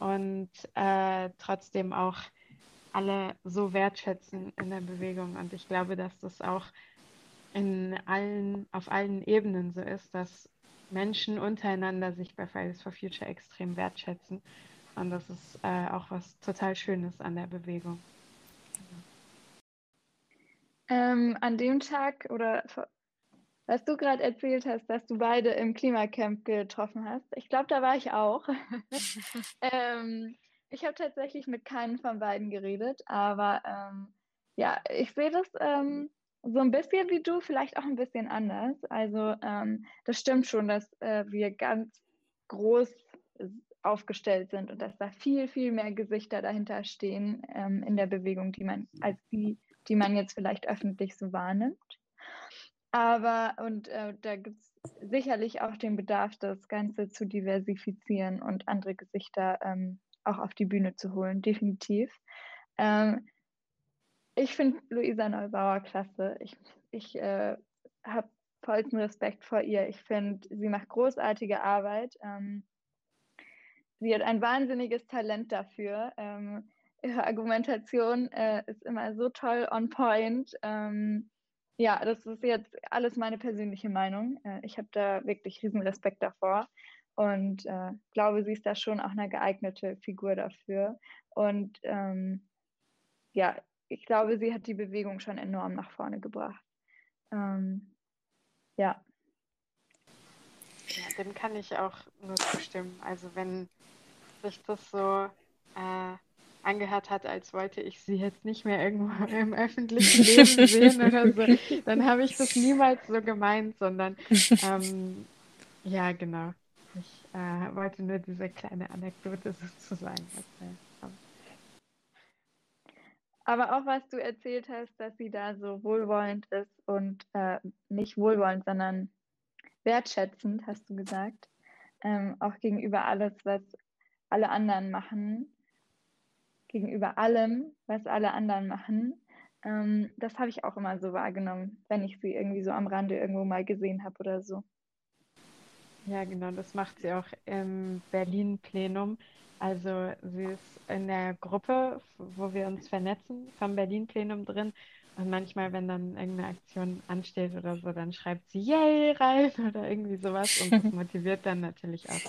und äh, trotzdem auch alle so wertschätzen in der Bewegung. Und ich glaube, dass das auch in allen, auf allen Ebenen so ist, dass Menschen untereinander sich bei Fridays for Future extrem wertschätzen. Und das ist äh, auch was total Schönes an der Bewegung. Ähm, an dem Tag oder was du gerade erzählt hast, dass du beide im Klimacamp getroffen hast, ich glaube, da war ich auch. ähm, ich habe tatsächlich mit keinem von beiden geredet, aber ähm, ja, ich sehe das ähm, so ein bisschen wie du, vielleicht auch ein bisschen anders. Also ähm, das stimmt schon, dass äh, wir ganz groß aufgestellt sind und dass da viel, viel mehr Gesichter dahinter stehen ähm, in der Bewegung, die man als die, die man jetzt vielleicht öffentlich so wahrnimmt. Aber und äh, da gibt es sicherlich auch den Bedarf, das Ganze zu diversifizieren und andere Gesichter ähm, auch auf die Bühne zu holen, definitiv. Ähm, ich finde Luisa Neubauer klasse. Ich, ich äh, habe vollsten Respekt vor ihr. Ich finde, sie macht großartige Arbeit. Ähm, sie hat ein wahnsinniges Talent dafür. Ähm, ihre Argumentation äh, ist immer so toll on point. Ähm, ja, das ist jetzt alles meine persönliche Meinung. Äh, ich habe da wirklich riesen Respekt davor und äh, glaube, sie ist da schon auch eine geeignete Figur dafür. Und ähm, ja, ich glaube, sie hat die Bewegung schon enorm nach vorne gebracht. Ähm, ja. Ja, dem kann ich auch nur zustimmen. Also wenn sich das so äh, angehört hat, als wollte ich sie jetzt nicht mehr irgendwo im öffentlichen Leben sehen oder so, dann habe ich das niemals so gemeint, sondern ähm, ja, genau. Ich äh, wollte nur diese kleine Anekdote sozusagen erzählen. Aber auch was du erzählt hast, dass sie da so wohlwollend ist und äh, nicht wohlwollend, sondern wertschätzend, hast du gesagt. Ähm, auch gegenüber alles, was alle anderen machen, gegenüber allem, was alle anderen machen. Ähm, das habe ich auch immer so wahrgenommen, wenn ich sie irgendwie so am Rande irgendwo mal gesehen habe oder so. Ja, genau, das macht sie auch im Berlin-Plenum. Also sie ist in der Gruppe, wo wir uns vernetzen, vom Berlin-Plenum drin. Und manchmal, wenn dann irgendeine Aktion ansteht oder so, dann schreibt sie Yay rein oder irgendwie sowas und das motiviert dann natürlich auch.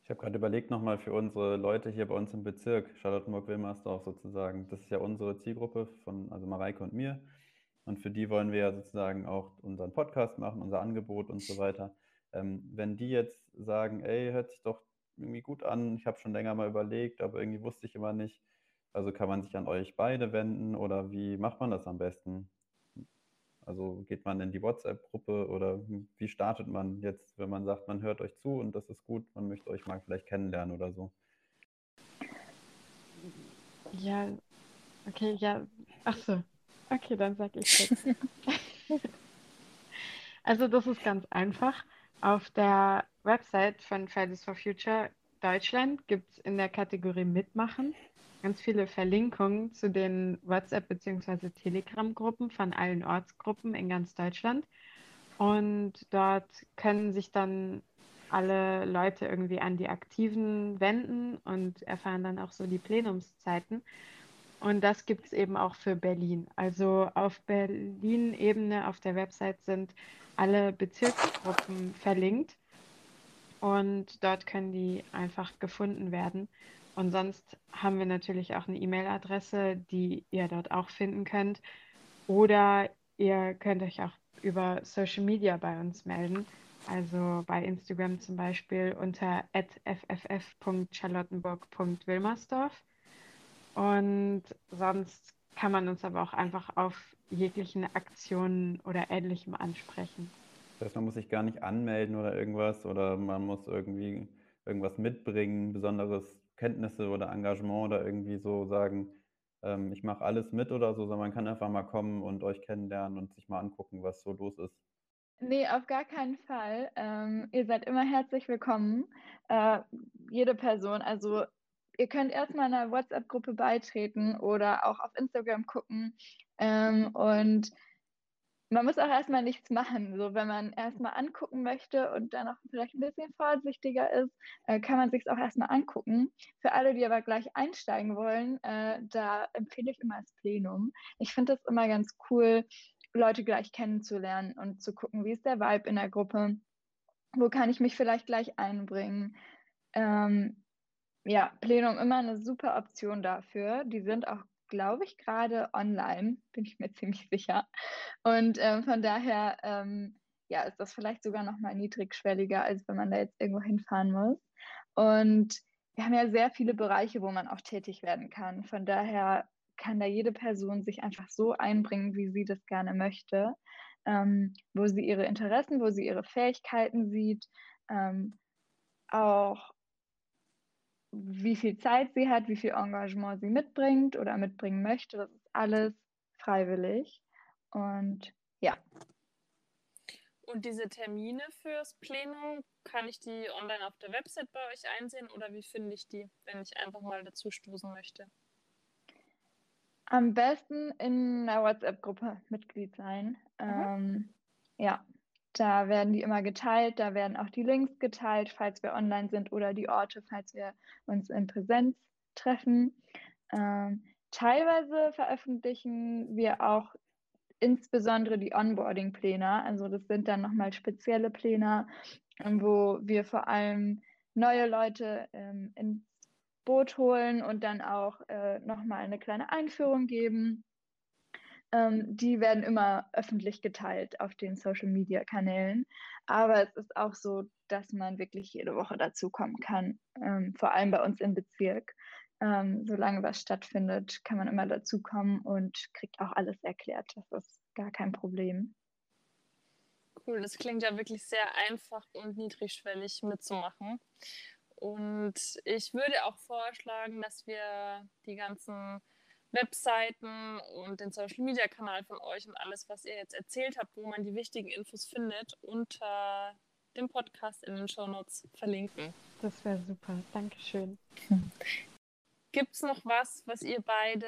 Ich habe gerade überlegt nochmal für unsere Leute hier bei uns im Bezirk, Charlottenburg-Wilmersdorf sozusagen. Das ist ja unsere Zielgruppe von, also Mareike und mir. Und für die wollen wir ja sozusagen auch unseren Podcast machen, unser Angebot und so weiter. Ähm, wenn die jetzt sagen, ey, hört sich doch irgendwie gut an, ich habe schon länger mal überlegt, aber irgendwie wusste ich immer nicht, also kann man sich an euch beide wenden oder wie macht man das am besten? Also geht man in die WhatsApp-Gruppe oder wie startet man jetzt, wenn man sagt, man hört euch zu und das ist gut, man möchte euch mal vielleicht kennenlernen oder so? Ja, okay, ja, ach so. Okay, dann sag ich jetzt. also das ist ganz einfach. Auf der Website von Fridays for Future Deutschland gibt es in der Kategorie Mitmachen ganz viele Verlinkungen zu den WhatsApp- bzw. Telegram-Gruppen von allen Ortsgruppen in ganz Deutschland. Und dort können sich dann alle Leute irgendwie an die Aktiven wenden und erfahren dann auch so die Plenumszeiten. Und das gibt es eben auch für Berlin. Also auf Berlin-Ebene auf der Website sind alle Bezirksgruppen verlinkt und dort können die einfach gefunden werden. Und sonst haben wir natürlich auch eine E-Mail-Adresse, die ihr dort auch finden könnt. Oder ihr könnt euch auch über Social Media bei uns melden. Also bei Instagram zum Beispiel unter fff.charlottenburg.wilmersdorf. Und sonst kann man uns aber auch einfach auf jeglichen Aktionen oder Ähnlichem ansprechen. Das heißt, man muss sich gar nicht anmelden oder irgendwas oder man muss irgendwie irgendwas mitbringen, besonderes Kenntnisse oder Engagement oder irgendwie so sagen, ähm, ich mache alles mit oder so, sondern man kann einfach mal kommen und euch kennenlernen und sich mal angucken, was so los ist. Nee, auf gar keinen Fall. Ähm, ihr seid immer herzlich willkommen. Äh, jede Person. Also ihr könnt erstmal einer WhatsApp-Gruppe beitreten oder auch auf Instagram gucken. Ähm, und man muss auch erstmal nichts machen. So, wenn man erstmal angucken möchte und dann auch vielleicht ein bisschen vorsichtiger ist, äh, kann man sich es auch erstmal angucken. Für alle, die aber gleich einsteigen wollen, äh, da empfehle ich immer das Plenum. Ich finde das immer ganz cool, Leute gleich kennenzulernen und zu gucken, wie ist der Vibe in der Gruppe, wo kann ich mich vielleicht gleich einbringen. Ähm, ja, Plenum immer eine super Option dafür. Die sind auch glaube ich, gerade online, bin ich mir ziemlich sicher. Und ähm, von daher ähm, ja, ist das vielleicht sogar noch mal niedrigschwelliger, als wenn man da jetzt irgendwo hinfahren muss. Und wir haben ja sehr viele Bereiche, wo man auch tätig werden kann. Von daher kann da jede Person sich einfach so einbringen, wie sie das gerne möchte, ähm, wo sie ihre Interessen, wo sie ihre Fähigkeiten sieht, ähm, auch wie viel Zeit sie hat, wie viel Engagement sie mitbringt oder mitbringen möchte. Das ist alles freiwillig. Und ja. Und diese Termine fürs Plenum, kann ich die online auf der Website bei euch einsehen oder wie finde ich die, wenn ich einfach mal dazu stoßen möchte? Am besten in einer WhatsApp-Gruppe Mitglied sein. Mhm. Ähm, ja, da werden die immer geteilt, da werden auch die Links geteilt, falls wir online sind oder die Orte, falls wir uns in Präsenz treffen. Ähm, teilweise veröffentlichen wir auch insbesondere die Onboarding-Pläne. Also das sind dann nochmal spezielle Pläne, ähm, wo wir vor allem neue Leute ähm, ins Boot holen und dann auch äh, nochmal eine kleine Einführung geben ähm, die werden immer öffentlich geteilt auf den Social-Media-Kanälen. Aber es ist auch so, dass man wirklich jede Woche dazukommen kann, ähm, vor allem bei uns im Bezirk. Ähm, solange was stattfindet, kann man immer dazukommen und kriegt auch alles erklärt. Das ist gar kein Problem. Cool, das klingt ja wirklich sehr einfach und niedrigschwellig mitzumachen. Und ich würde auch vorschlagen, dass wir die ganzen Webseiten und den Social Media Kanal von euch und alles, was ihr jetzt erzählt habt, wo man die wichtigen Infos findet, unter dem Podcast in den Show Notes verlinken. Das wäre super. Dankeschön. Gibt es noch was, was ihr beide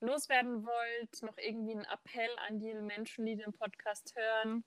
loswerden wollt? Noch irgendwie einen Appell an die Menschen, die den Podcast hören?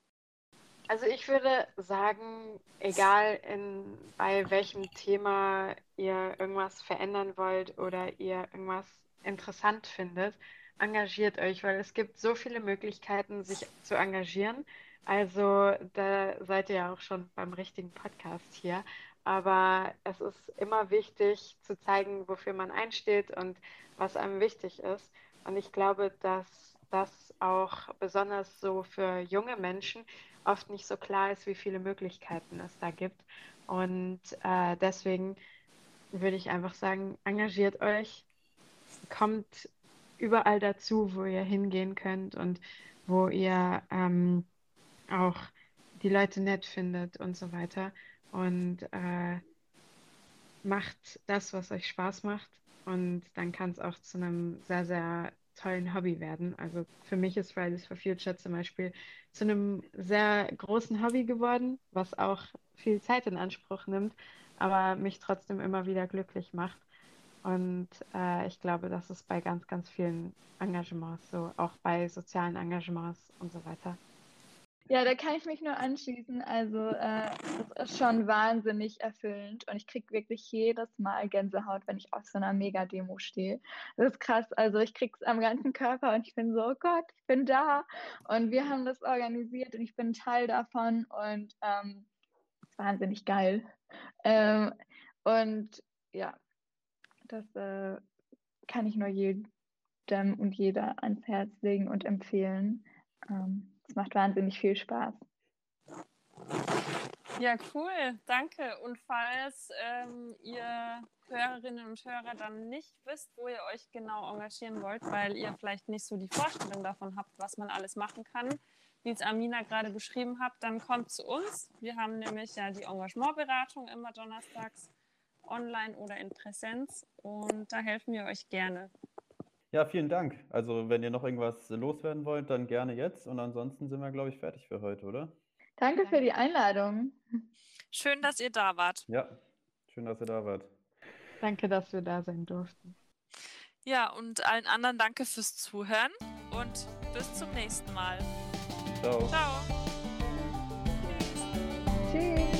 Also ich würde sagen, egal in, bei welchem Thema ihr irgendwas verändern wollt oder ihr irgendwas interessant findet, engagiert euch, weil es gibt so viele Möglichkeiten, sich zu engagieren. Also da seid ihr ja auch schon beim richtigen Podcast hier. Aber es ist immer wichtig zu zeigen, wofür man einsteht und was einem wichtig ist. Und ich glaube, dass das auch besonders so für junge Menschen oft nicht so klar ist, wie viele Möglichkeiten es da gibt. Und äh, deswegen würde ich einfach sagen, engagiert euch, kommt überall dazu, wo ihr hingehen könnt und wo ihr ähm, auch die Leute nett findet und so weiter. Und äh, macht das, was euch Spaß macht. Und dann kann es auch zu einem sehr, sehr tollen Hobby werden. Also für mich ist Fridays for Future zum Beispiel zu einem sehr großen Hobby geworden, was auch viel Zeit in Anspruch nimmt, aber mich trotzdem immer wieder glücklich macht. Und äh, ich glaube, das ist bei ganz, ganz vielen Engagements so, auch bei sozialen Engagements und so weiter. Ja, da kann ich mich nur anschließen. Also äh, das ist schon wahnsinnig erfüllend und ich kriege wirklich jedes Mal Gänsehaut, wenn ich auf so einer Mega-Demo stehe. Das ist krass. Also ich kriege es am ganzen Körper und ich bin so, oh Gott, ich bin da. Und wir haben das organisiert und ich bin Teil davon und ähm, wahnsinnig geil. Ähm, und ja, das äh, kann ich nur jedem und jeder ans Herz legen und empfehlen. Ähm, es macht wahnsinnig viel Spaß. Ja, cool, danke. Und falls ähm, ihr Hörerinnen und Hörer dann nicht wisst, wo ihr euch genau engagieren wollt, weil ihr vielleicht nicht so die Vorstellung davon habt, was man alles machen kann, wie es Amina gerade beschrieben hat, dann kommt zu uns. Wir haben nämlich ja die Engagementberatung immer donnerstags online oder in Präsenz und da helfen wir euch gerne. Ja, vielen Dank. Also, wenn ihr noch irgendwas loswerden wollt, dann gerne jetzt. Und ansonsten sind wir, glaube ich, fertig für heute, oder? Danke für die Einladung. Schön, dass ihr da wart. Ja, schön, dass ihr da wart. Danke, dass wir da sein durften. Ja, und allen anderen danke fürs Zuhören und bis zum nächsten Mal. Ciao. Ciao. Tschüss.